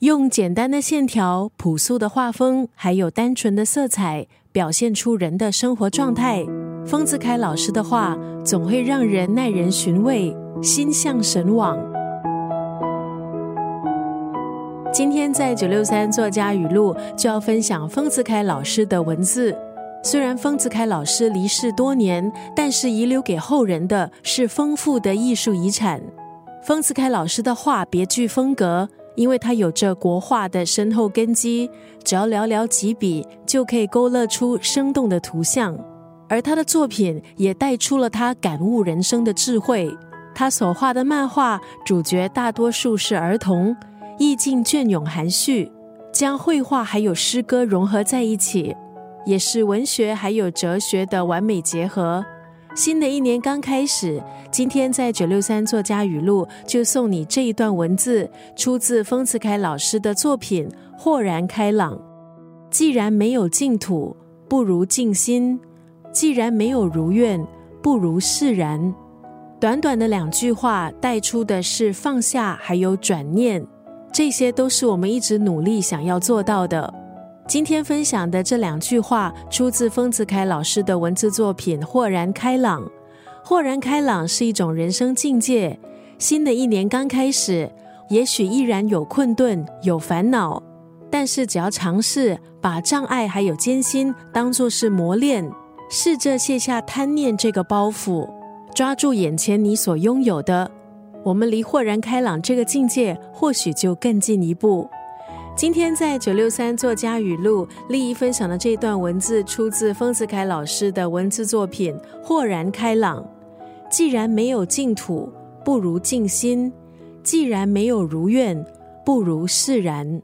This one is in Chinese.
用简单的线条、朴素的画风，还有单纯的色彩，表现出人的生活状态。丰子恺老师的画总会让人耐人寻味，心向神往。今天在九六三作家语录就要分享丰子恺老师的文字。虽然丰子恺老师离世多年，但是遗留给后人的是丰富的艺术遗产。丰子恺老师的画别具风格。因为他有着国画的深厚根基，只要寥寥几笔就可以勾勒出生动的图像，而他的作品也带出了他感悟人生的智慧。他所画的漫画主角大多数是儿童，意境隽永含蓄，将绘画还有诗歌融合在一起，也是文学还有哲学的完美结合。新的一年刚开始，今天在九六三作家语录就送你这一段文字，出自丰子恺老师的作品《豁然开朗》。既然没有净土，不如静心；既然没有如愿，不如释然。短短的两句话，带出的是放下，还有转念，这些都是我们一直努力想要做到的。今天分享的这两句话出自丰子恺老师的文字作品《豁然开朗》。豁然开朗是一种人生境界。新的一年刚开始，也许依然有困顿、有烦恼，但是只要尝试把障碍还有艰辛当作是磨练，试着卸下贪念这个包袱，抓住眼前你所拥有的，我们离豁然开朗这个境界或许就更进一步。今天在九六三作家语录，丽怡分享的这段文字出自丰子恺老师的文字作品《豁然开朗》。既然没有净土，不如静心；既然没有如愿，不如释然。